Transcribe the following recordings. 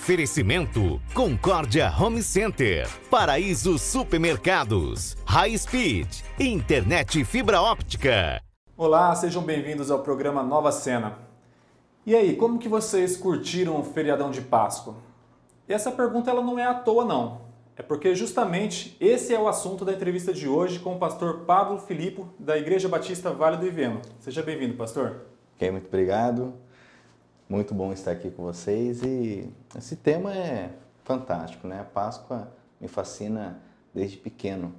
Oferecimento Concórdia Home Center, Paraíso Supermercados, High Speed, Internet Fibra Óptica. Olá, sejam bem-vindos ao programa Nova Cena. E aí, como que vocês curtiram o feriadão de Páscoa? E essa pergunta ela não é à toa não. É porque justamente esse é o assunto da entrevista de hoje com o pastor Pablo Filippo, da Igreja Batista Vale do Iveno. Seja bem-vindo, pastor. Ok, muito obrigado. Muito bom estar aqui com vocês e esse tema é fantástico, né? A Páscoa me fascina desde pequeno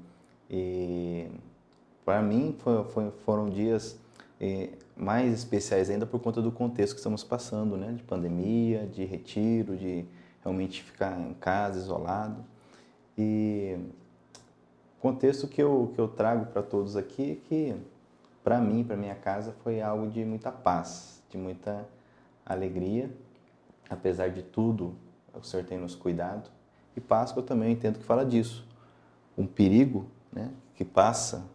e para mim foi, foi, foram dias mais especiais ainda por conta do contexto que estamos passando, né? De pandemia, de retiro, de realmente ficar em casa, isolado. E o contexto que eu, que eu trago para todos aqui é que, para mim, para minha casa, foi algo de muita paz, de muita alegria, apesar de tudo, o Senhor tem nos cuidado. E Páscoa também entendo que fala disso. Um perigo né, que passa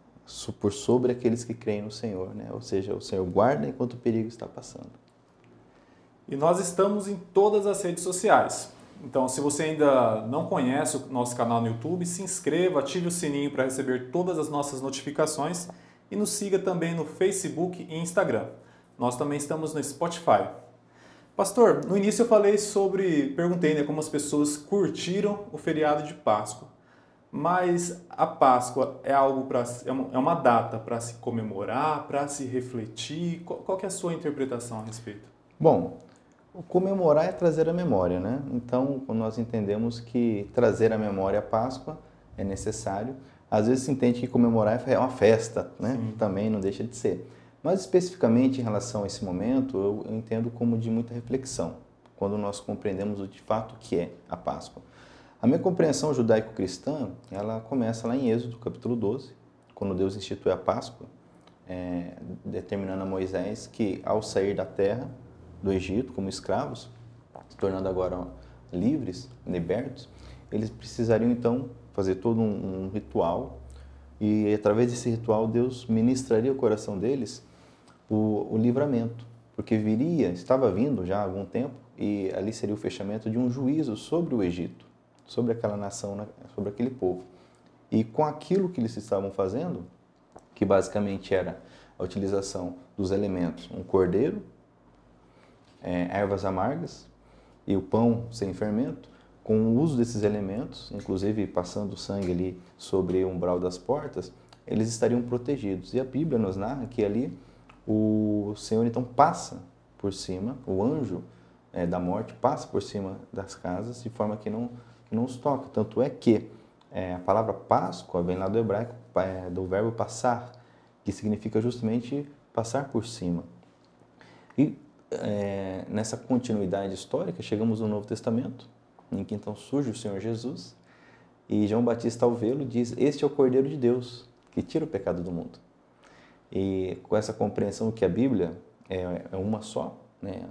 por sobre aqueles que creem no Senhor, né? ou seja, o Senhor guarda enquanto o perigo está passando. E nós estamos em todas as redes sociais. Então, se você ainda não conhece o nosso canal no YouTube, se inscreva, ative o sininho para receber todas as nossas notificações e nos siga também no Facebook e Instagram. Nós também estamos no Spotify. Pastor, no início eu falei sobre, perguntei né, como as pessoas curtiram o feriado de Páscoa. Mas a Páscoa é algo para é, é uma data para se comemorar, para se refletir. Qual, qual é a sua interpretação a respeito? Bom, o comemorar é trazer a memória, né? Então, nós entendemos que trazer a memória a Páscoa é necessário. Às vezes se entende que comemorar é uma festa, né? Sim. Também não deixa de ser. Mas especificamente em relação a esse momento, eu entendo como de muita reflexão, quando nós compreendemos o de fato que é a Páscoa. A minha compreensão judaico-cristã, ela começa lá em Êxodo, capítulo 12, quando Deus institui a Páscoa, é, determinando a Moisés que ao sair da terra do Egito como escravos, se tornando agora livres, libertos, eles precisariam então fazer todo um, um ritual e através desse ritual Deus ministraria o coração deles o, o livramento, porque viria, estava vindo já há algum tempo, e ali seria o fechamento de um juízo sobre o Egito, sobre aquela nação, sobre aquele povo. E com aquilo que eles estavam fazendo, que basicamente era a utilização dos elementos, um cordeiro, é, ervas amargas e o pão sem fermento, com o uso desses elementos, inclusive passando sangue ali sobre o umbral das portas, eles estariam protegidos. E a Bíblia nos narra que ali o Senhor então passa por cima, o anjo é, da morte passa por cima das casas de forma que não, não os toca. Tanto é que é, a palavra Páscoa vem lá do hebraico, é, do verbo passar, que significa justamente passar por cima. E é, nessa continuidade histórica, chegamos no Novo Testamento, em que então surge o Senhor Jesus, e João Batista, ao vê-lo, diz: Este é o Cordeiro de Deus, que tira o pecado do mundo. E com essa compreensão que a Bíblia é, é uma só, né?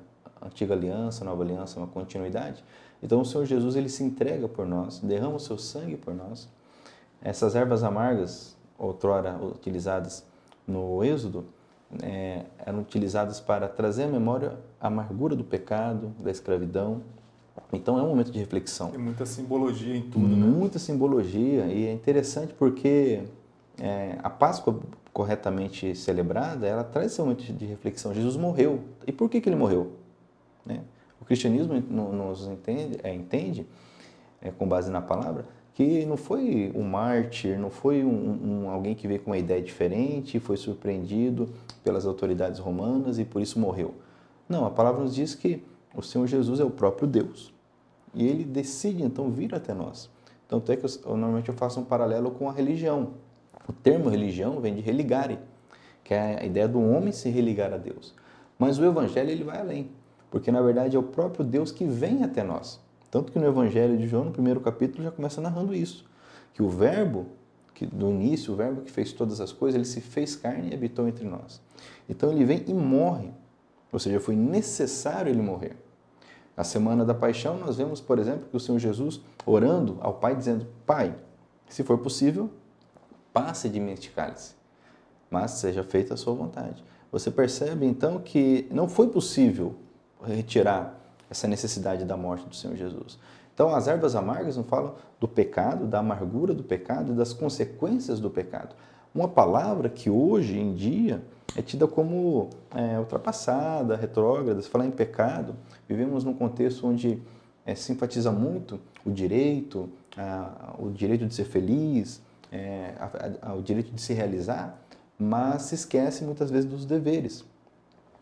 a antiga aliança, nova aliança, uma continuidade. Então o Senhor Jesus ele se entrega por nós, derrama o seu sangue por nós. Essas ervas amargas, outrora utilizadas no Êxodo, é, eram utilizadas para trazer à memória a amargura do pecado, da escravidão. Então é um momento de reflexão. Tem muita simbologia em tudo, né? Muita simbologia e é interessante porque é, a Páscoa corretamente celebrada, ela traz esse momento de reflexão. Jesus morreu. E por que, que ele morreu? Né? O cristianismo nos entende, é, entende é, com base na palavra, que não foi um mártir, não foi um, um, alguém que veio com uma ideia diferente, foi surpreendido pelas autoridades romanas e por isso morreu. Não, a palavra nos diz que o Senhor Jesus é o próprio Deus. E ele decide então vir até nós. Tanto é que eu, normalmente eu faço um paralelo com a religião. O termo religião vem de religare, que é a ideia do homem se religar a Deus. Mas o evangelho ele vai além, porque na verdade é o próprio Deus que vem até nós. Tanto que no evangelho de João, no primeiro capítulo, já começa narrando isso, que o verbo que do início, o verbo que fez todas as coisas, ele se fez carne e habitou entre nós. Então ele vem e morre. Ou seja, foi necessário ele morrer. Na semana da paixão, nós vemos, por exemplo, que o Senhor Jesus orando ao Pai, dizendo: Pai, se for possível, passe de mim este cálice, mas seja feita a sua vontade. Você percebe então que não foi possível retirar essa necessidade da morte do Senhor Jesus. Então, as ervas amargas não falam do pecado, da amargura do pecado e das consequências do pecado. Uma palavra que hoje em dia é tida como é, ultrapassada, retrógrada. Se falar em pecado, vivemos num contexto onde é, simpatiza muito o direito, a, o direito de ser feliz, é, a, a, o direito de se realizar, mas se esquece muitas vezes dos deveres.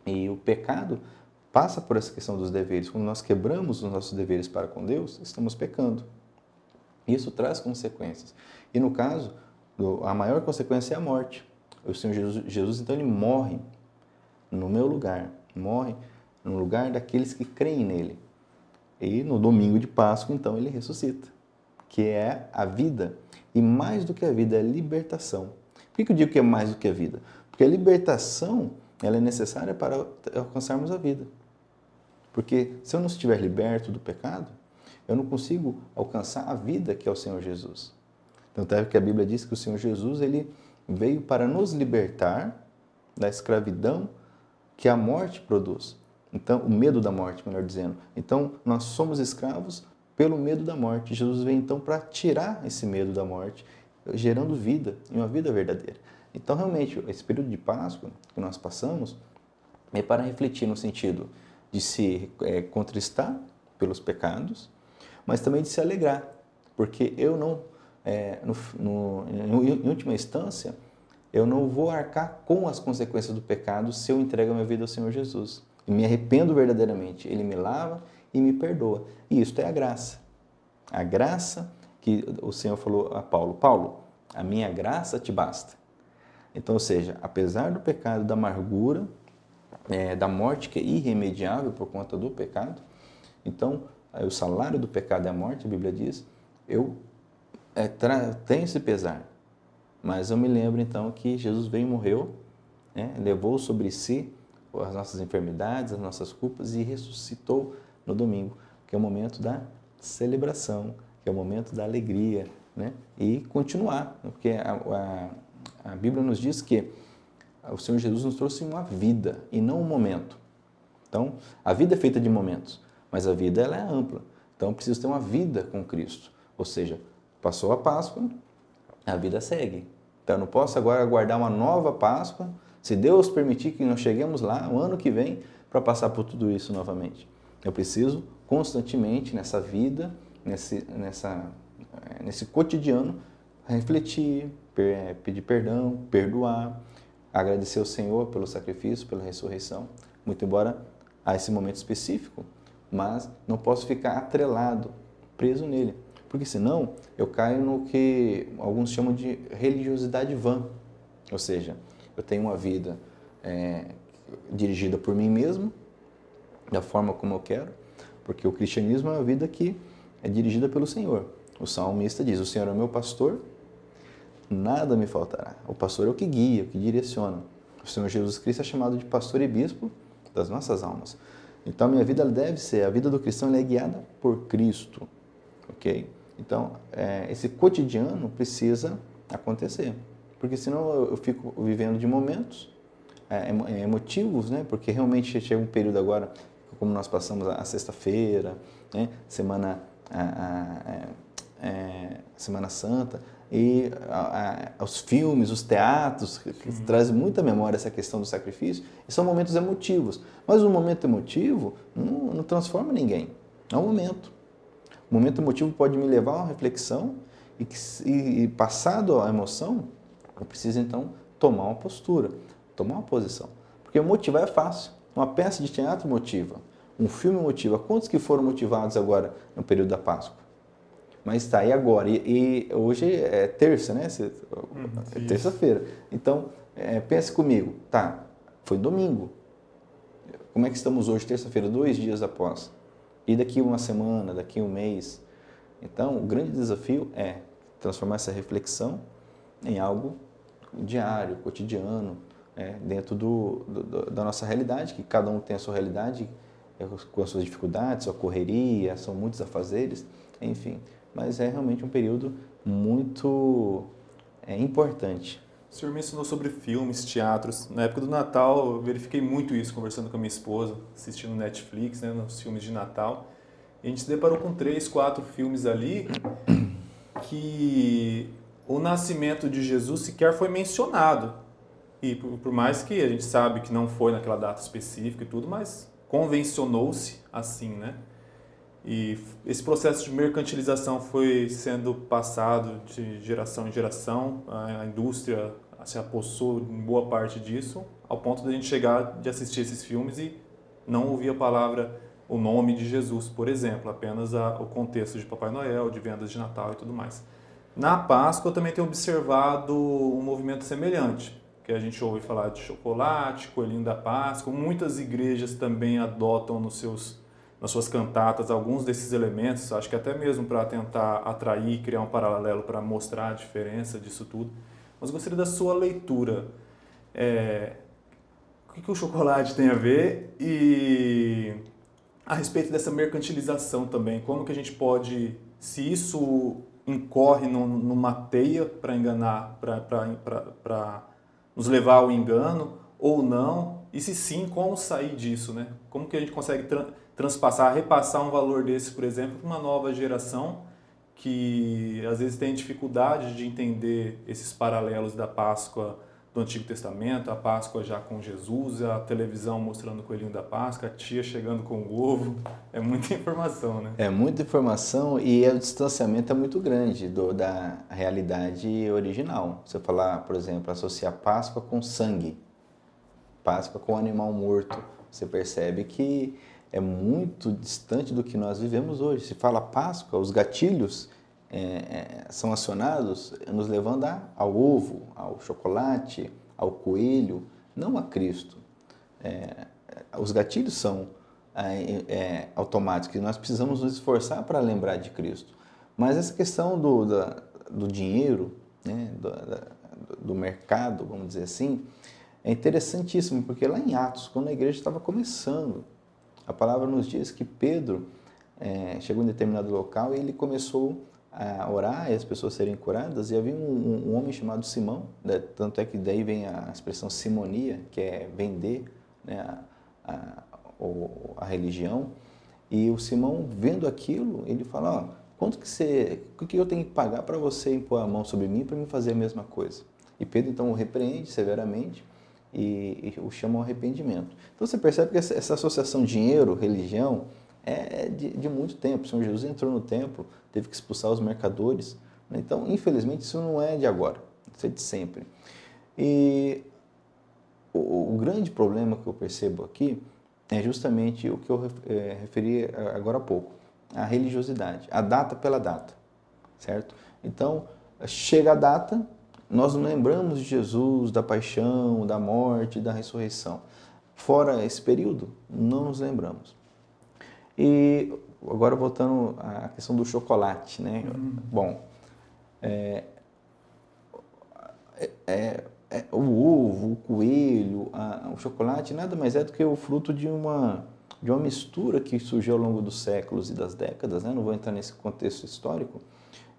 E o pecado passa por essa questão dos deveres. Quando nós quebramos os nossos deveres para com Deus, estamos pecando. Isso traz consequências. E no caso, a maior consequência é a morte. O Senhor Jesus, Jesus então, ele morre no meu lugar, morre no lugar daqueles que creem nele. E no domingo de Páscoa, então, ele ressuscita, que é a vida. E mais do que a vida, é a libertação. Por que eu digo que é mais do que a vida? Porque a libertação ela é necessária para alcançarmos a vida. Porque se eu não estiver liberto do pecado, eu não consigo alcançar a vida que é o Senhor Jesus. Tanto é que a Bíblia diz que o Senhor Jesus ele veio para nos libertar da escravidão que a morte produz. Então, o medo da morte, melhor dizendo. Então, nós somos escravos pelo medo da morte. Jesus veio então para tirar esse medo da morte, gerando vida, e uma vida verdadeira. Então, realmente, esse período de Páscoa que nós passamos é para refletir no sentido de se é, contristar pelos pecados, mas também de se alegrar, porque eu não, é, no, no, em última instância, eu não vou arcar com as consequências do pecado se eu entrego a minha vida ao Senhor Jesus. E me arrependo verdadeiramente. Ele me lava e me perdoa. E isso é a graça. A graça que o Senhor falou a Paulo: Paulo, a minha graça te basta. Então, ou seja, apesar do pecado, da amargura, é, da morte que é irremediável por conta do pecado, então o salário do pecado é a morte, a Bíblia diz, eu é, tenho esse pesar, mas eu me lembro então que Jesus veio e morreu, né, levou sobre si as nossas enfermidades, as nossas culpas e ressuscitou no domingo, que é o momento da celebração, que é o momento da alegria, né? E continuar, porque a, a, a Bíblia nos diz que o Senhor Jesus nos trouxe uma vida e não um momento. Então, a vida é feita de momentos, mas a vida ela é ampla. Então, eu preciso ter uma vida com Cristo. Ou seja, passou a Páscoa, a vida segue. Então, eu não posso agora aguardar uma nova Páscoa, se Deus permitir que nós cheguemos lá o ano que vem para passar por tudo isso novamente. Eu preciso constantemente nessa vida, nesse, nessa, nesse cotidiano, refletir, é, pedir perdão, perdoar, agradecer ao Senhor pelo sacrifício, pela ressurreição, muito embora a esse momento específico, mas não posso ficar atrelado, preso nele, porque senão eu caio no que alguns chamam de religiosidade vã, ou seja, eu tenho uma vida é, dirigida por mim mesmo, da forma como eu quero, porque o cristianismo é uma vida que é dirigida pelo Senhor. O salmista diz: O Senhor é meu pastor, nada me faltará. O pastor é o que guia, o que direciona. O Senhor Jesus Cristo é chamado de pastor e bispo das nossas almas. Então, a minha vida deve ser, a vida do cristão é guiada por Cristo, ok? Então, é, esse cotidiano precisa acontecer, porque senão eu fico vivendo de momentos é, é emotivos, né? Porque realmente chega um período agora, como nós passamos a, sexta-feira, né? semana a, a, é, é, Semana Santa, e a, a, os filmes, os teatros, que, que trazem muita memória essa questão do sacrifício, e são momentos emotivos. Mas o momento emotivo não, não transforma ninguém, é um momento. O momento emotivo pode me levar a uma reflexão e, que, e, e passado a emoção, eu preciso então tomar uma postura, tomar uma posição. Porque motivar é fácil. Uma peça de teatro motiva, um filme motiva. Quantos que foram motivados agora no período da Páscoa? Mas está aí agora. E, e, hoje é terça, né? Uhum, é terça-feira. Então, é, pense comigo. Tá, foi domingo. Como é que estamos hoje, terça-feira, dois dias após? E daqui uma semana, daqui um mês? Então, o grande desafio é transformar essa reflexão em algo diário, cotidiano, é, dentro do, do, da nossa realidade, que cada um tem a sua realidade, é, com as suas dificuldades, sua correria, são muitos afazeres, enfim mas é realmente um período muito é, importante. O senhor mencionou sobre filmes, teatros. Na época do Natal, eu verifiquei muito isso conversando com a minha esposa, assistindo Netflix, né, nos filmes de Natal. E a gente se deparou com três, quatro filmes ali que o nascimento de Jesus sequer foi mencionado. E por, por mais que a gente sabe que não foi naquela data específica e tudo, mas convencionou-se assim, né? E esse processo de mercantilização foi sendo passado de geração em geração. A indústria se apossou em boa parte disso, ao ponto de a gente chegar de assistir esses filmes e não ouvir a palavra, o nome de Jesus, por exemplo, apenas a, o contexto de Papai Noel, de vendas de Natal e tudo mais. Na Páscoa eu também tenho observado um movimento semelhante, que a gente ouve falar de chocolate, coelhinho da Páscoa. Muitas igrejas também adotam nos seus, nas suas cantatas alguns desses elementos, acho que até mesmo para tentar atrair, criar um paralelo para mostrar a diferença disso tudo mas gostaria da sua leitura. É, o que, que o chocolate tem a ver e a respeito dessa mercantilização também, como que a gente pode, se isso incorre numa teia para enganar, para nos levar ao engano ou não, e se sim, como sair disso, né? Como que a gente consegue tra transpassar, repassar um valor desse, por exemplo, para uma nova geração que às vezes tem dificuldade de entender esses paralelos da Páscoa do Antigo Testamento, a Páscoa já com Jesus, a televisão mostrando o coelhinho da Páscoa, a tia chegando com o ovo. É muita informação, né? É muita informação e o distanciamento é muito grande do, da realidade original. Você falar, por exemplo, associar Páscoa com sangue, Páscoa com animal morto, você percebe que é muito distante do que nós vivemos hoje. Se fala Páscoa, os gatilhos é, é, são acionados nos levando ao ovo, ao chocolate, ao coelho, não a Cristo. É, os gatilhos são é, é, automáticos e nós precisamos nos esforçar para lembrar de Cristo. Mas essa questão do, da, do dinheiro, né, do, da, do mercado, vamos dizer assim, é interessantíssimo, porque lá em Atos, quando a igreja estava começando, a palavra nos diz que Pedro é, chegou em determinado local e ele começou a orar e as pessoas serem curadas, e havia um, um homem chamado Simão, né? tanto é que daí vem a expressão simonia, que é vender né? a, a, a, religião, e o Simão, vendo aquilo, ele fala, ó, quanto que você, o que eu tenho que pagar para você impor a mão sobre mim para me fazer a mesma coisa? E Pedro então o repreende severamente, e, e o chama ao arrependimento. Então você percebe que essa, essa associação dinheiro, religião, é de, de, muito tempo. O Senhor Jesus entrou no templo, teve que expulsar os mercadores. Né? Então, infelizmente, isso não é de agora, isso é de sempre. E o, o grande problema que eu percebo aqui é justamente o que eu é, referi agora há pouco, a religiosidade, a data pela data, certo? Então, chega a data, nós não lembramos de Jesus, da paixão, da morte, da ressurreição. Fora esse período, não nos lembramos. E agora voltando à questão do chocolate, né? Uhum. Bom, é, é, é, o ovo, o coelho, a, o chocolate nada mais é do que o fruto de uma de uma mistura que surgiu ao longo dos séculos e das décadas, né? Não vou entrar nesse contexto histórico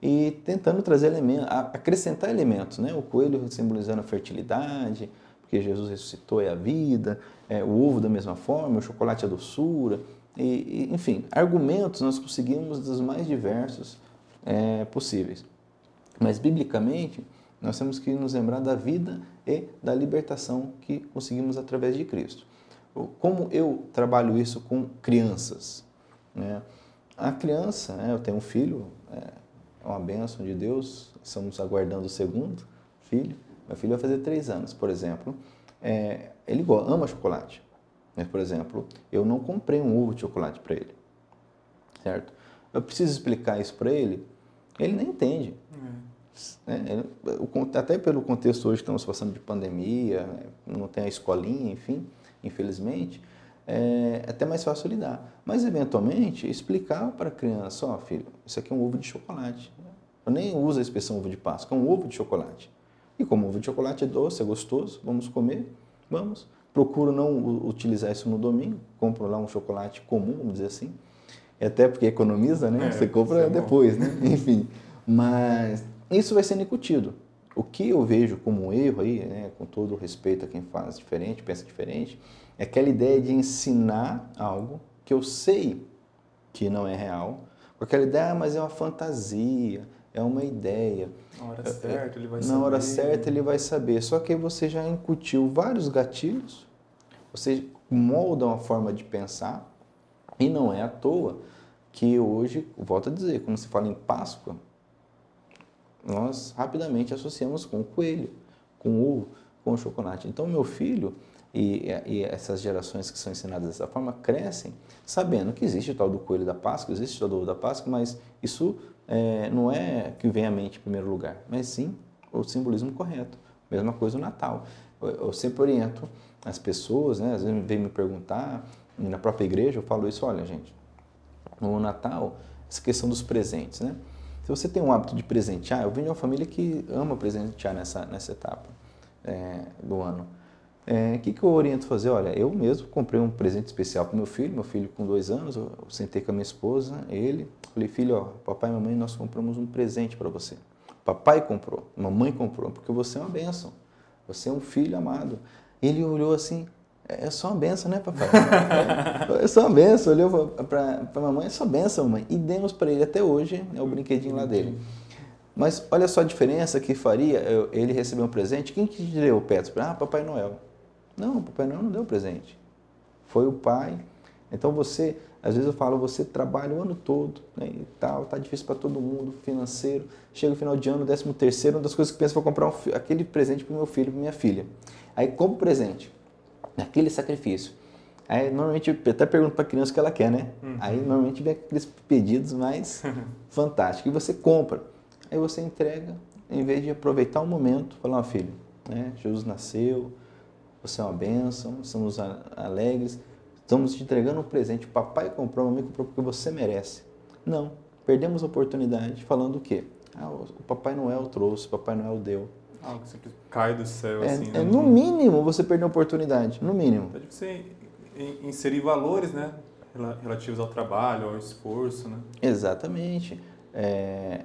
e tentando trazer elementos, acrescentar elementos, né? O coelho simbolizando a fertilidade, porque Jesus ressuscitou é a vida, é, o ovo da mesma forma, o chocolate é a doçura, e, e, enfim, argumentos nós conseguimos dos mais diversos é, possíveis. Mas biblicamente nós temos que nos lembrar da vida e da libertação que conseguimos através de Cristo. Como eu trabalho isso com crianças? Né? A criança, né, eu tenho um filho, é, é uma bênção de Deus. Estamos aguardando o segundo filho. Meu filho vai fazer três anos, por exemplo. É, ele ama chocolate. Mas, por exemplo, eu não comprei um ovo de chocolate para ele. Certo? Eu preciso explicar isso para ele, ele nem entende. É. É, até pelo contexto hoje que estamos passando de pandemia, não tem a escolinha, enfim, infelizmente, é, é até mais fácil lidar. Mas, eventualmente, explicar para a criança, ó, oh, filho, isso aqui é um ovo de chocolate. Eu nem uso a expressão ovo de Páscoa, é um ovo de chocolate. E como ovo de chocolate é doce, é gostoso, vamos comer? Vamos. Procuro não utilizar isso no domingo, compro lá um chocolate comum, vamos dizer assim. É até porque economiza, né? É, Você compra é depois, né? Enfim. Mas isso vai sendo incutido. o que eu vejo como um erro aí, né, com todo o respeito a quem faz diferente, pensa diferente, é aquela ideia de ensinar algo que eu sei que não é real, com aquela ideia, ah, mas é uma fantasia, é uma ideia. Na hora certa ele vai Na saber. hora certa ele vai saber. Só que você já incutiu vários gatilhos, você molda uma forma de pensar, e não é à toa que hoje, volto a dizer, quando se fala em Páscoa, nós rapidamente associamos com o coelho, com o ovo, com o chocolate. Então, meu filho e, e, essas gerações que são ensinadas dessa forma crescem sabendo que existe o tal do coelho da Páscoa, existe o tal do ovo da Páscoa, mas isso é, não é que vem à mente em primeiro lugar, mas sim o simbolismo correto. Mesma coisa o Natal. Eu, eu sempre oriento as pessoas, né, às vezes vem me perguntar, na própria igreja eu falo isso, olha gente, no Natal, essa questão dos presentes, né? Se você tem um hábito de presentear, eu venho de uma família que ama presentear nessa, nessa etapa é, do ano. O é, que, que eu oriento fazer? Olha, eu mesmo comprei um presente especial para meu filho, meu filho com dois anos, eu sentei com a minha esposa, ele, falei, filho, ó, papai e mamãe, nós compramos um presente para você. Papai comprou, mamãe comprou, porque você é uma bênção, você é um filho amado. Ele olhou assim, é só uma benção, né, papai? é só uma benção. Olhou para a mamãe, é só benção, mãe. E demos para ele até hoje, é o brinquedinho lá dele. Mas olha só a diferença que faria ele receber um presente. Quem que deu o Petro? Ah, Papai Noel. Não, Papai Noel não deu presente. Foi o pai. Então você, às vezes eu falo, você trabalha o ano todo né, e tal, tá difícil para todo mundo, financeiro. Chega o final de ano, décimo terceiro, uma das coisas que penso, vou comprar um, aquele presente para meu filho, para minha filha. Aí compro o presente naquele sacrifício. Aí normalmente eu até pergunto para a criança o que ela quer, né? Uhum. Aí normalmente vem aqueles pedidos mais fantásticos. E você compra. Aí você entrega, em vez de aproveitar o momento, falar, ó oh, filho, né? Jesus nasceu, você é uma bênção, estamos alegres, estamos te entregando um presente. O papai comprou, mamãe comprou porque você merece. Não, perdemos a oportunidade falando o quê? Ah, o Papai Noel trouxe, o Papai Noel deu. Algo que cai do céu, é, assim. É, né? no mínimo você perdeu a oportunidade, no mínimo. Então, você inserir valores, né? Relativos ao trabalho, ao esforço, né? Exatamente. É,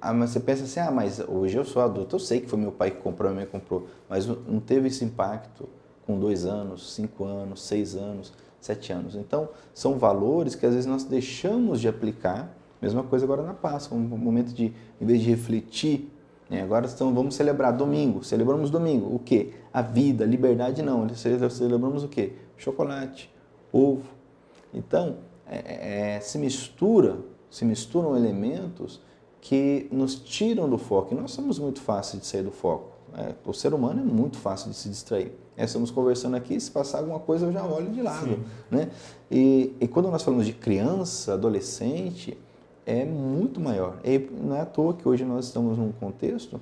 ah, mas você pensa assim, ah, mas hoje eu sou adulto, eu sei que foi meu pai que comprou, minha mãe comprou, mas não teve esse impacto com dois anos, cinco anos, seis anos, sete anos. Então, são valores que às vezes nós deixamos de aplicar. Mesma coisa agora na Páscoa, um momento de, em vez de refletir né? Agora então, vamos celebrar domingo. Celebramos domingo. O quê? A vida, a liberdade não. Celebramos o quê? Chocolate, ovo. Então, é, é, é, se mistura, se misturam elementos que nos tiram do foco. E nós somos muito fáceis de sair do foco. É, o ser humano é muito fácil de se distrair. É, estamos conversando aqui, se passar alguma coisa eu já olho de lado. Né? E, e quando nós falamos de criança, adolescente, é muito maior. E não é à toa que hoje nós estamos num contexto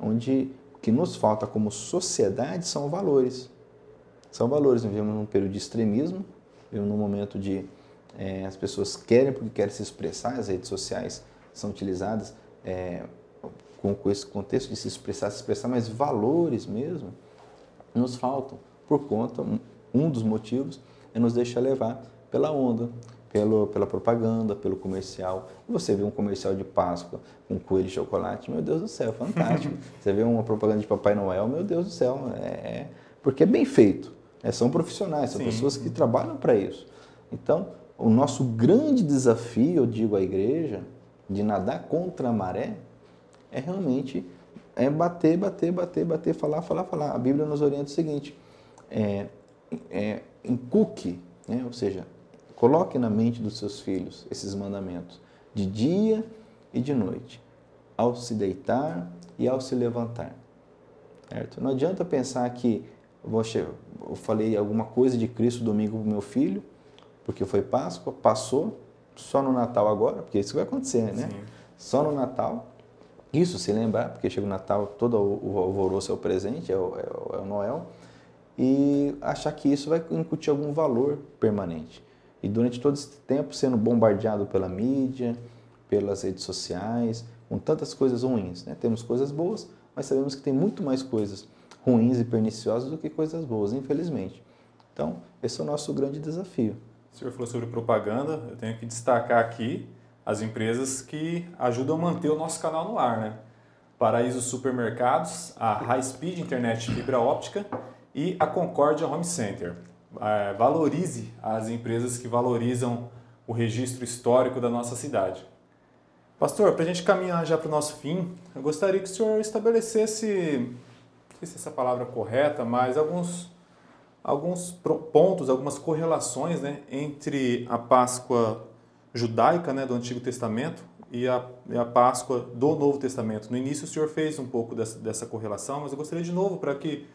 onde o que nos falta como sociedade são valores. São valores. Nós vivemos num período de extremismo, vivemos num momento de é, as pessoas querem porque querem se expressar, as redes sociais são utilizadas é, com, com esse contexto de se expressar, se expressar, mas valores mesmo nos faltam por conta, um, um dos motivos é nos deixar levar pela onda, pelo, pela propaganda, pelo comercial. Você vê um comercial de Páscoa com coelho de chocolate, meu Deus do céu, fantástico. Você vê uma propaganda de Papai Noel, meu Deus do céu, é, é porque é bem feito. É, são profissionais, são Sim. pessoas que trabalham para isso. Então, o nosso grande desafio, eu digo à igreja, de nadar contra a maré, é realmente é bater, bater, bater, bater, falar, falar, falar. A Bíblia nos orienta o seguinte, é, é, encuque, né? ou seja, Coloque na mente dos seus filhos esses mandamentos, de dia e de noite, ao se deitar e ao se levantar. Certo? Não adianta pensar que eu falei alguma coisa de Cristo domingo para meu filho, porque foi Páscoa, passou, só no Natal agora, porque isso vai acontecer, né? Sim. Só no Natal. Isso se lembrar, porque chega o Natal, todo o alvoroço é o presente, é o, é o, é o Noel, e achar que isso vai incutir algum valor permanente. E durante todo esse tempo sendo bombardeado pela mídia, pelas redes sociais, com tantas coisas ruins. Né? Temos coisas boas, mas sabemos que tem muito mais coisas ruins e perniciosas do que coisas boas, infelizmente. Então, esse é o nosso grande desafio. O senhor falou sobre propaganda, eu tenho que destacar aqui as empresas que ajudam a manter o nosso canal no ar, né? Paraíso Supermercados, a High Speed Internet Fibra Óptica e a Concórdia Home Center. É, valorize as empresas que valorizam o registro histórico da nossa cidade. Pastor, para a gente caminhar já para o nosso fim, eu gostaria que o senhor estabelecesse, não sei se essa palavra é correta, mas alguns, alguns pontos, algumas correlações né, entre a Páscoa judaica né, do Antigo Testamento e a, e a Páscoa do Novo Testamento. No início o senhor fez um pouco dessa, dessa correlação, mas eu gostaria de novo para que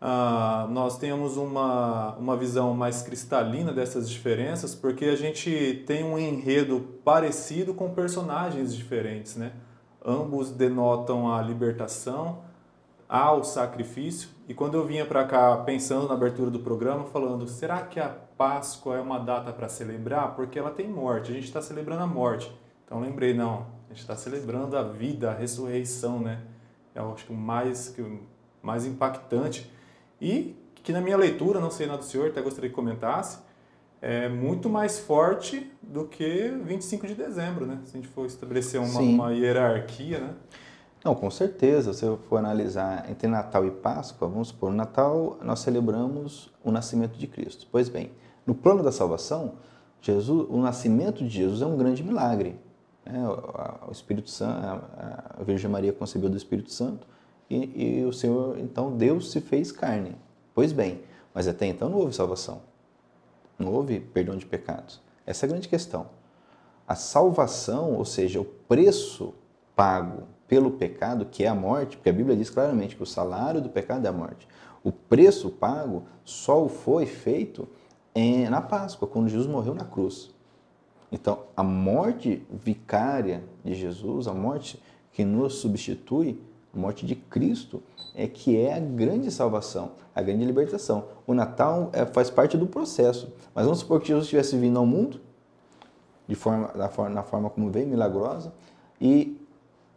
uh, nós tenhamos uma, uma visão mais cristalina dessas diferenças, porque a gente tem um enredo parecido com personagens diferentes, né? Ambos denotam a libertação, ao sacrifício. E quando eu vinha para cá pensando na abertura do programa, falando, será que a Páscoa é uma data para celebrar? Porque ela tem morte, a gente está celebrando a morte. Então lembrei, não, a gente está celebrando a vida, a ressurreição, né? Eu acho que o mais, que o mais impactante. E que na minha leitura, não sei nada do senhor, até gostaria que comentasse, é muito mais forte do que 25 de dezembro, né? Se a gente for estabelecer uma, uma hierarquia, né? Não, com certeza. Se eu for analisar entre Natal e Páscoa, vamos supor, no Natal nós celebramos o nascimento de Cristo. Pois bem, no plano da salvação, Jesus, o nascimento de Jesus é um grande milagre. Né? O Espírito Santo, a Virgem Maria concebeu do Espírito Santo e, e o Senhor, então Deus se fez carne. Pois bem, mas até então não houve salvação. Não houve perdão de pecados. Essa é a grande questão. A salvação, ou seja, o preço pago pelo pecado, que é a morte, porque a Bíblia diz claramente que o salário do pecado é a morte. O preço pago só foi feito na Páscoa, quando Jesus morreu na cruz. Então, a morte vicária de Jesus, a morte que nos substitui, a morte de Cristo, é que é a grande salvação, a grande libertação. O Natal é, faz parte do processo. Mas vamos supor que Jesus tivesse vindo ao mundo, de forma, da forma, na forma como veio, milagrosa, e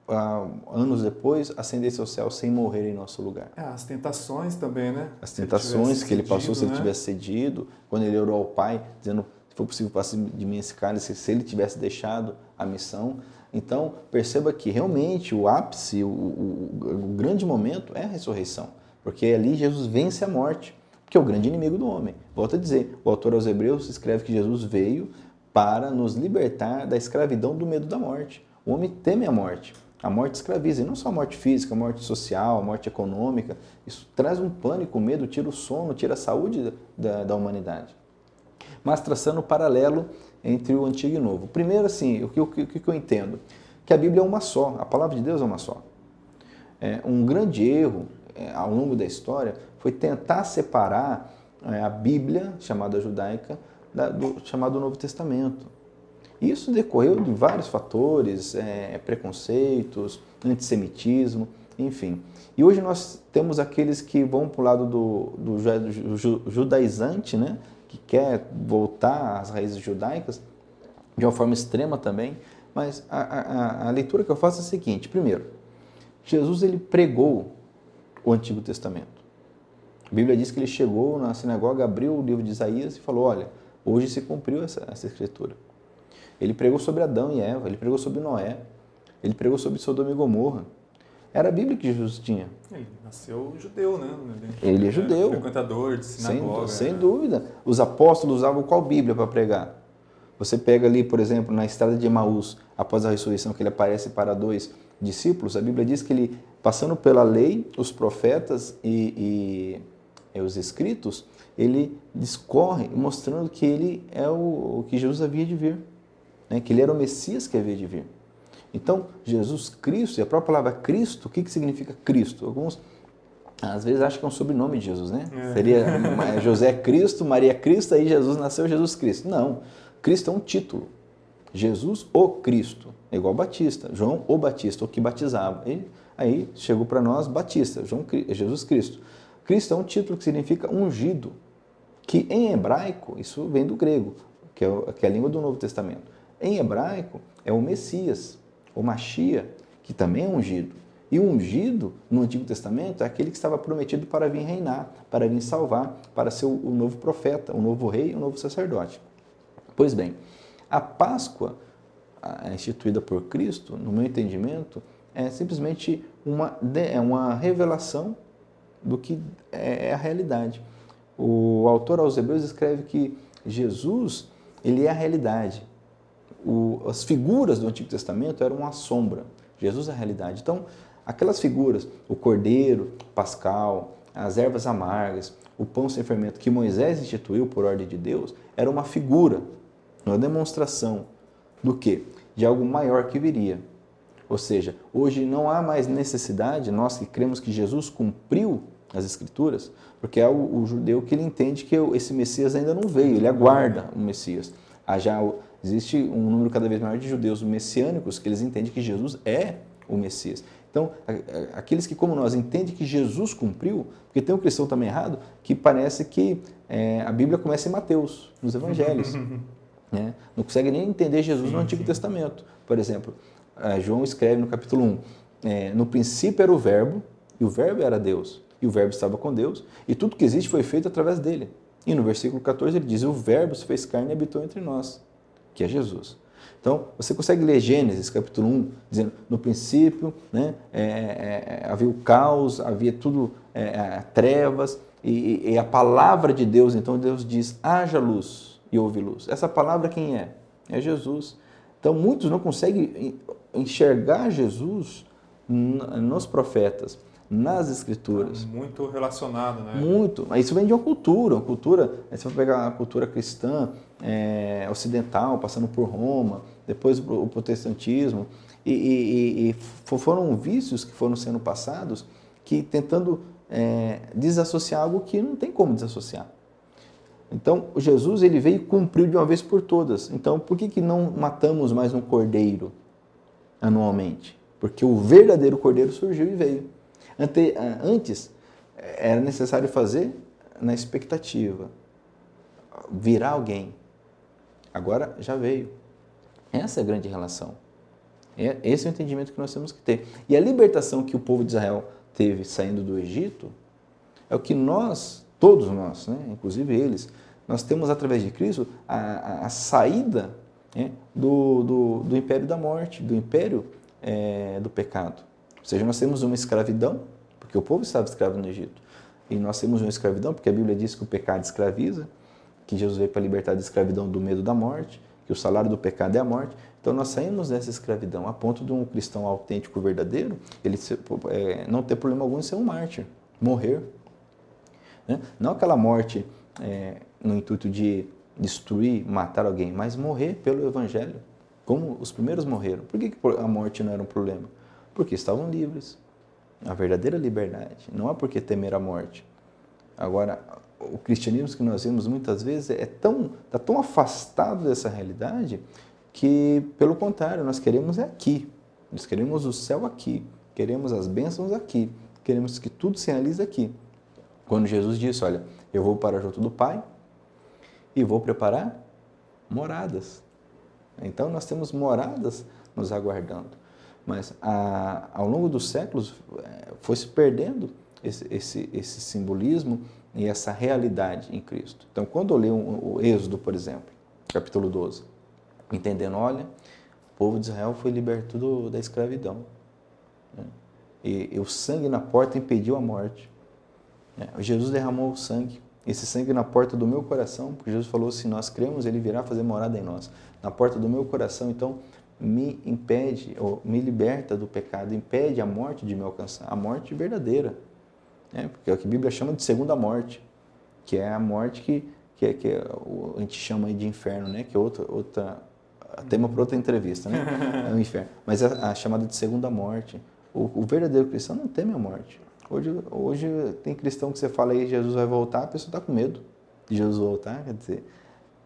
anos depois ascendesse ao céu sem morrer em nosso lugar. É, as tentações também, né? As tentações ele que ele passou se ele né? tivesse cedido, quando ele orou ao Pai, dizendo se for possível passe de mim esse cálice, se ele tivesse deixado a missão. Então, perceba que realmente o ápice, o, o, o grande momento é a ressurreição, porque ali Jesus vence a morte, que é o grande inimigo do homem. Volto a dizer, o autor aos Hebreus escreve que Jesus veio para nos libertar da escravidão do medo da morte. O homem teme a morte. A morte escraviza, e não só a morte física, a morte social, a morte econômica. Isso traz um pânico, medo, tira o sono, tira a saúde da, da humanidade. Mas traçando o um paralelo entre o Antigo e o Novo. Primeiro, assim, o que, o que eu entendo? Que a Bíblia é uma só, a palavra de Deus é uma só. É, um grande erro é, ao longo da história foi tentar separar é, a Bíblia, chamada judaica, da, do chamado Novo Testamento. Isso decorreu de vários fatores, é, preconceitos, antissemitismo, enfim. E hoje nós temos aqueles que vão para o lado do, do judaizante, né? que quer voltar às raízes judaicas, de uma forma extrema também. Mas a, a, a leitura que eu faço é a seguinte: primeiro, Jesus ele pregou o Antigo Testamento. A Bíblia diz que ele chegou na sinagoga, abriu o livro de Isaías e falou: Olha, hoje se cumpriu essa, essa escritura. Ele pregou sobre Adão e Eva, ele pregou sobre Noé, ele pregou sobre Sodoma e Gomorra. Era a Bíblia que Jesus tinha. Ele nasceu judeu, né? Ele é judeu. Frequentador de sinagoga. Sem, sem né? dúvida. Os apóstolos usavam qual Bíblia para pregar? Você pega ali, por exemplo, na estrada de Emaús, após a ressurreição, que ele aparece para dois discípulos, a Bíblia diz que ele, passando pela lei, os profetas e, e, e os escritos, ele discorre mostrando que ele é o, o que Jesus havia de vir né, que ele era o Messias que havia de vir. Então, Jesus Cristo, e a própria palavra Cristo, o que, que significa Cristo? Alguns às vezes acham que é um sobrenome de Jesus, né? É. Seria José Cristo, Maria Cristo, aí Jesus nasceu Jesus Cristo. Não, Cristo é um título. Jesus o Cristo, é igual Batista, João o Batista, o que batizava. E aí chegou para nós Batista, João, Jesus Cristo. Cristo é um título que significa ungido, que em hebraico, isso vem do grego, que é, que é a língua do Novo Testamento. Em hebraico, é o Messias, o Machia, que também é ungido. E o ungido, no Antigo Testamento, é aquele que estava prometido para vir reinar, para vir salvar, para ser o novo profeta, o novo rei, o novo sacerdote. Pois bem, a Páscoa instituída por Cristo, no meu entendimento, é simplesmente uma, é uma revelação do que é, é a realidade. O autor aos Hebreus escreve que Jesus ele é a realidade. O, as figuras do Antigo Testamento eram uma sombra. Jesus é a realidade. Então, aquelas figuras, o cordeiro pascal, as ervas amargas, o pão sem fermento que Moisés instituiu por ordem de Deus, era uma figura, uma demonstração do que? De algo maior que viria. Ou seja, hoje não há mais necessidade, nós que cremos que Jesus cumpriu as Escrituras, porque é o, o judeu que ele entende que esse Messias ainda não veio, ele aguarda o Messias. Há já existe um número cada vez maior de judeus messiânicos que eles entendem que Jesus é o Messias. Então, aqueles que, como nós, entendem que Jesus cumpriu, porque tem um cristão também errado, que parece que é, a Bíblia começa em Mateus, nos Evangelhos. né? Não consegue nem entender Jesus no Antigo Testamento. Por exemplo, João escreve no capítulo 1, é, no princípio era o verbo, e o verbo era Deus, e o verbo estava com Deus, e tudo que existe foi feito através dele. E no versículo 14 ele diz, o verbo se fez carne e habitou entre nós, que é Jesus. Então, você consegue ler Gênesis, capítulo 1, dizendo, no princípio né, é, é, é, havia o caos, havia tudo, é, é, trevas, e, e, a palavra de Deus, então Deus diz, haja luz e houve luz. Essa palavra quem é? É Jesus. Então, muitos não conseguem enxergar Jesus nos profetas, nas escrituras. Muito relacionado, né? Muito. Isso vem de uma cultura, uma cultura, se você pegar a cultura cristã, é, ocidental, passando por Roma, depois o protestantismo, e, e, e, foram vícios que foram sendo passados que tentando é, desassociar algo que não tem como desassociar. Então, Jesus ele veio e cumpriu de uma vez por todas. Então, por que, que não matamos mais um cordeiro anualmente? Porque o verdadeiro cordeiro surgiu e veio. Ante, antes, era necessário fazer na expectativa, virar alguém. Agora já veio. Essa é a grande relação. É, esse é o entendimento que nós temos que ter. E a libertação que o povo de Israel teve saindo do Egito é o que nós, todos nós, né, inclusive eles, nós temos através de Cristo a, a, a saída né, do, do, do, império da morte, do império é, do pecado. Ou seja, nós temos uma escravidão, porque o povo estava escravo no Egito, e nós temos uma escravidão, porque a Bíblia diz que o pecado escraviza, que Jesus veio para libertar da escravidão do medo da morte, que o salário do pecado é a morte. Então nós saímos dessa escravidão a ponto de um cristão autêntico, verdadeiro, ele é, não ter problema algum em ser um mártir, morrer. Né? Não aquela morte é, no intuito de destruir, matar alguém, mas morrer pelo Evangelho, como os primeiros morreram. Por que a morte não era um problema? Porque estavam livres. A verdadeira liberdade. Não é porque temer a morte. Agora, o cristianismo que nós vemos muitas vezes é tão, está tão afastado dessa realidade que, pelo contrário, nós queremos é aqui. Nós queremos o céu aqui. Queremos as bênçãos aqui. Queremos que tudo se realize aqui. Quando Jesus disse, olha, eu vou para junto do Pai e vou preparar moradas. Então nós temos moradas nos aguardando. Mas a, ao longo dos séculos é, foi se perdendo esse, esse, esse simbolismo e essa realidade em Cristo. Então, quando eu leio o Êxodo, por exemplo, capítulo 12, entendendo, olha, o povo de Israel foi liberto do, da escravidão. Né? E, e, o sangue na porta impediu a morte. Né? Jesus derramou o sangue, esse sangue na porta do meu coração, porque Jesus falou: se nós cremos, ele virá fazer morada em nós. Na porta do meu coração, então, me impede, ou me liberta do pecado, impede a morte de me alcançar, a morte verdadeira né? porque é o que a Bíblia chama de segunda morte, que é a morte que, que, é, que é, a gente chama de inferno, né? que é outra, outra tema para outra entrevista, né? é o inferno. Mas é a chamada de segunda morte. O, o, verdadeiro cristão não teme a morte. Hoje, hoje tem cristão que você fala aí Jesus vai voltar, a pessoa está com medo de Jesus voltar, quer dizer,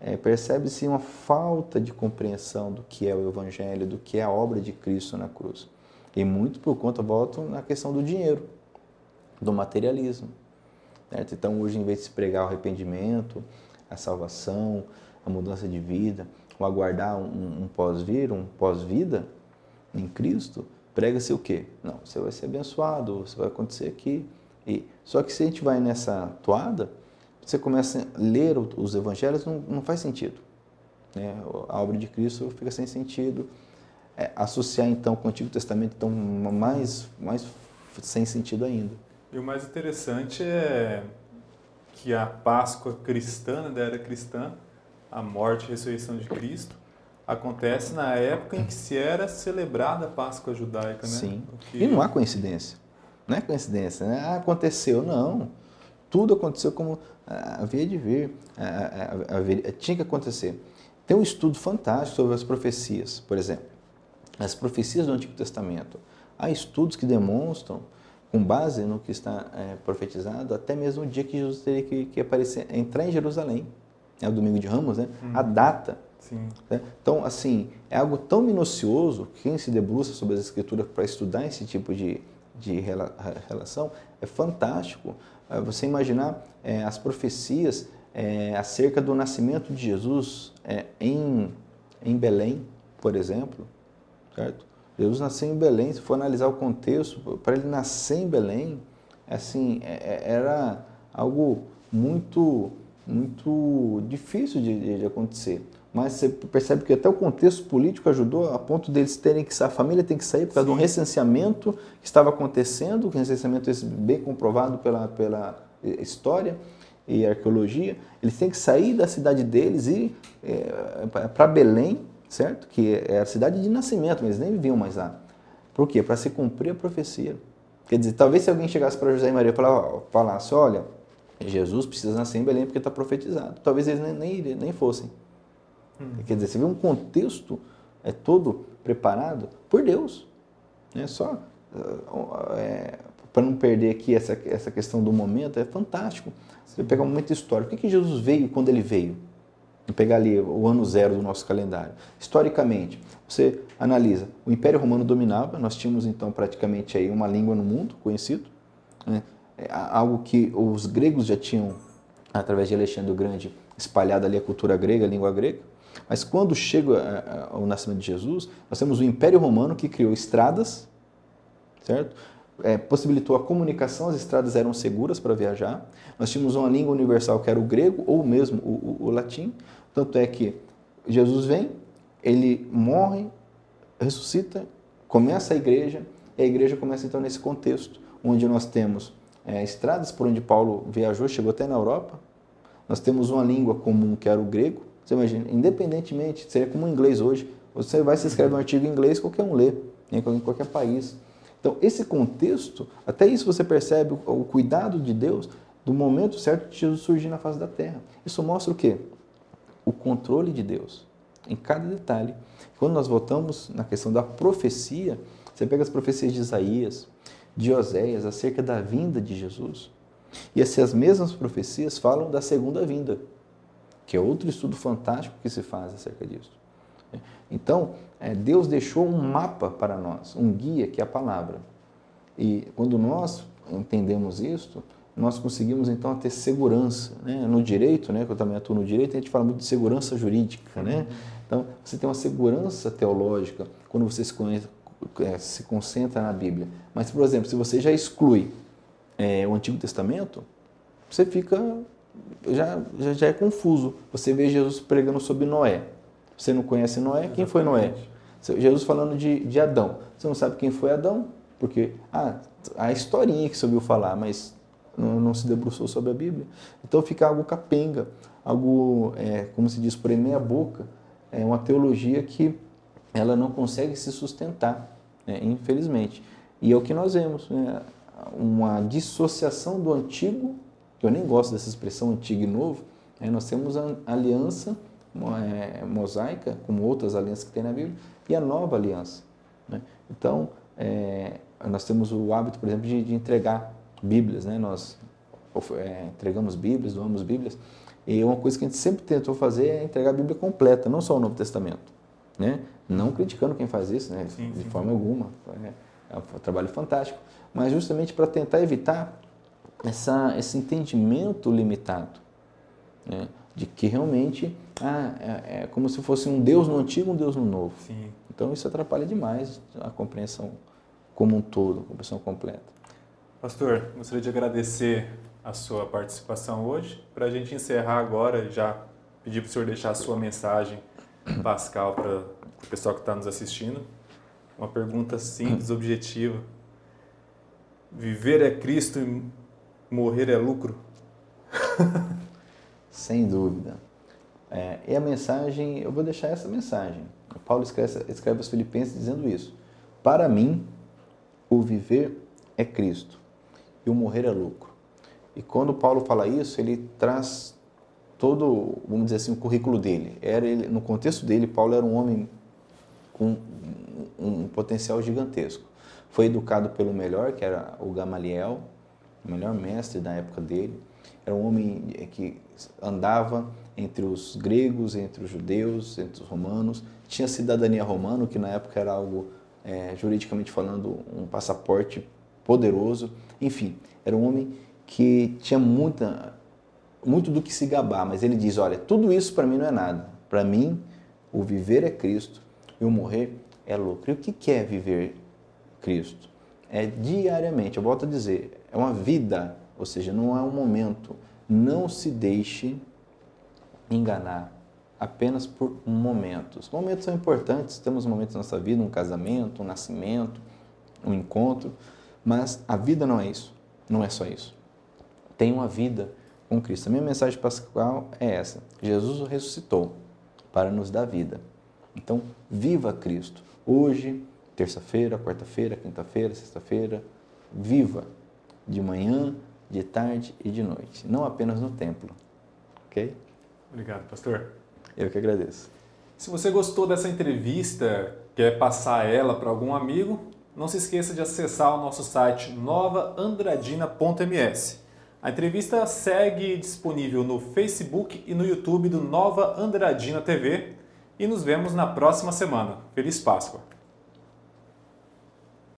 é, percebe-se uma falta de compreensão do que é o Evangelho, do que é a obra de Cristo na cruz. E muito por conta, volto na questão do dinheiro do materialismo. Certo? Então, hoje, em vez de se pregar o arrependimento, a salvação, a mudança de vida, ou aguardar um, pós-vir, um pós-vida em Cristo, prega-se o quê? Não, você vai ser abençoado, você vai acontecer aqui. E, só que se a gente vai nessa toada, você começa a ler os evangelhos, não, não faz sentido. Né? A obra de Cristo fica sem sentido. É, associar então com o Antigo Testamento, então mais, mais sem sentido ainda. E o mais interessante é que a Páscoa cristã, né, da era cristã, a morte e ressurreição de Cristo, acontece na época em que se era celebrada a Páscoa judaica, né? Sim. Que... E não há coincidência. Não é coincidência, né? Ah, aconteceu. Não. Tudo aconteceu como havia de vir. Ah, ah, tinha que acontecer. Tem um estudo fantástico sobre as profecias, por exemplo. As profecias do Antigo Testamento. Há estudos que demonstram, com base no que está é, profetizado, até mesmo o dia que Jesus teria que, que aparecer, entrar em Jerusalém. É o domingo de Ramos, né? Uhum. A data né? Então, assim, é algo tão minucioso, quem se debruça sobre as escrituras para estudar esse tipo de, de relação, é fantástico. É, você imaginar é, as profecias é, acerca do nascimento de Jesus é, em, em Belém, por exemplo, certo? Jesus nasceu em Belém, se for analisar o contexto, para ele nascer em Belém, assim, é, era algo muito, muito difícil de, de acontecer mas você percebe que até o contexto político ajudou a ponto deles terem que a família tem que sair por causa Sim. de um recenseamento que estava acontecendo, um recenseamento bem comprovado pela, pela história e arqueologia. Eles têm que sair da cidade deles e é, para Belém, certo? Que é a cidade de nascimento, mas eles nem viviam mais lá. Por quê? Para se cumprir a profecia. Quer dizer, talvez se alguém chegasse para José e Maria e falasse, olha, Jesus precisa nascer em Belém porque está profetizado. Talvez eles nem, nem, nem fossem. Hum. Quer dizer, você vê um contexto é todo preparado por Deus. É só é, para não perder aqui essa, essa questão do momento, é fantástico. Você pegar um momento histórico. Por que, que Jesus veio quando ele veio? Vou pegar ali o ano zero do nosso calendário. Historicamente, você analisa, o Império Romano dominava, nós tínhamos então praticamente aí uma língua no mundo conhecido, né? é algo que os gregos já tinham, através de Alexandre o Grande, espalhado ali a cultura grega, a língua grega. Mas quando chega eh, eh, o nascimento de Jesus, nós temos o Império Romano que criou estradas, certo? É, possibilitou a comunicação, as estradas eram seguras para viajar. Nós tínhamos uma língua universal que era o grego ou mesmo o, o, o latim. Tanto é que Jesus vem, ele morre, ressuscita, começa a igreja, e a igreja começa então nesse contexto, onde nós temos é, estradas por onde Paulo viajou, chegou até na Europa. Nós temos uma língua comum que era o grego, você imagina, independentemente, seria como o inglês hoje, você vai se escrever um artigo em inglês, qualquer um lê, em qualquer país. Então, esse contexto, até isso você percebe o, o cuidado de Deus do momento certo de Jesus surgir na face da terra. Isso mostra o quê? O controle de Deus em cada detalhe. Quando nós voltamos na questão da profecia, você pega as profecias de Isaías, de Oséias, acerca da vinda de Jesus. E essas mesmas profecias falam da segunda vinda que é outro estudo fantástico que se faz acerca disso. Então, é, Deus deixou um mapa para nós, um guia que é a palavra. E quando nós entendemos isso, nós conseguimos então ter segurança. Né? No direito, né, que eu também atuo no direito, a gente fala muito de segurança jurídica. Né? Então, você tem uma segurança teológica quando você se, conhece, é, se concentra na Bíblia. Mas, por exemplo, se você já exclui é, o Antigo Testamento, você fica já, já, já, é confuso. Você vê Jesus pregando sobre Noé. Você não conhece Noé? Exatamente. Quem foi Noé? Jesus falando de, de Adão. Você não sabe quem foi Adão? Porque, ah, a historinha que você ouviu falar, mas não, não se debruçou sobre a Bíblia. Então fica algo capenga, algo, é, como se diz por aí, meia boca. É uma teologia que ela não consegue se sustentar, né, infelizmente. E é o que nós vemos, né, uma dissociação do antigo que eu nem gosto dessa expressão antigo e novo, é, nós temos a aliança é, mosaica, como outras alianças que tem na Bíblia, e a nova aliança. Né? Então, é, nós temos o hábito, por exemplo, de, de entregar Bíblias, né? nós é, entregamos Bíblias, doamos Bíblias, e uma coisa que a gente sempre tentou fazer é entregar a Bíblia completa, não só o Novo Testamento. Né? Não criticando quem faz isso, né? Sim, de sim. forma alguma, é, é um trabalho fantástico, mas justamente para tentar evitar essa, esse entendimento limitado, né? de que realmente ah, é, é, como se fosse um Deus no antigo, um Deus no novo. Sim. Então isso atrapalha demais a compreensão como um todo, a compreensão completa. Pastor, gostaria de agradecer a sua participação hoje. Para a gente encerrar agora, já pedir para o senhor deixar a sua mensagem pascal para o pessoal que está nos assistindo. Uma pergunta simples, objetiva Viver é Cristo morrer é lucro? Sem dúvida. É, e a mensagem, eu vou deixar essa mensagem. O Paulo escreve, escreve aos Filipenses dizendo isso. Para mim, o viver é Cristo e o morrer é lucro. E quando Paulo fala isso, ele traz todo, vamos dizer assim, o currículo dele. Era ele, no contexto dele, Paulo era um homem com um potencial gigantesco. Foi educado pelo melhor, que era o Gamaliel, o melhor mestre da época dele. Era um homem que andava entre os gregos, entre os judeus, entre os romanos. Tinha cidadania romana, que na época era algo, é, juridicamente falando, um passaporte poderoso. Enfim, era um homem que tinha muita, muito do que se gabar, mas ele diz: olha, tudo isso para mim não é nada. Para mim, o viver é Cristo e o morrer é lucro. E o que é viver Cristo? É diariamente, eu volto a dizer, é uma vida, ou seja, não é um momento. Não se deixe enganar apenas por momentos. Momentos são importantes, temos momentos na nossa vida, um casamento, um nascimento, um encontro, mas a vida não é isso, não é só isso. Tem uma vida com Cristo. A minha mensagem pascal é essa: Jesus ressuscitou para nos dar vida. Então, viva Cristo. Hoje, terça-feira, quarta-feira, quinta-feira, sexta-feira, viva de manhã, de tarde e de noite, não apenas no templo. Ok? Obrigado, pastor. Eu que agradeço. Se você gostou dessa entrevista, quer passar ela para algum amigo, não se esqueça de acessar o nosso site novaandradina.ms. A entrevista segue disponível no Facebook e no YouTube do Nova Andradina TV e nos vemos na próxima semana. Feliz Páscoa!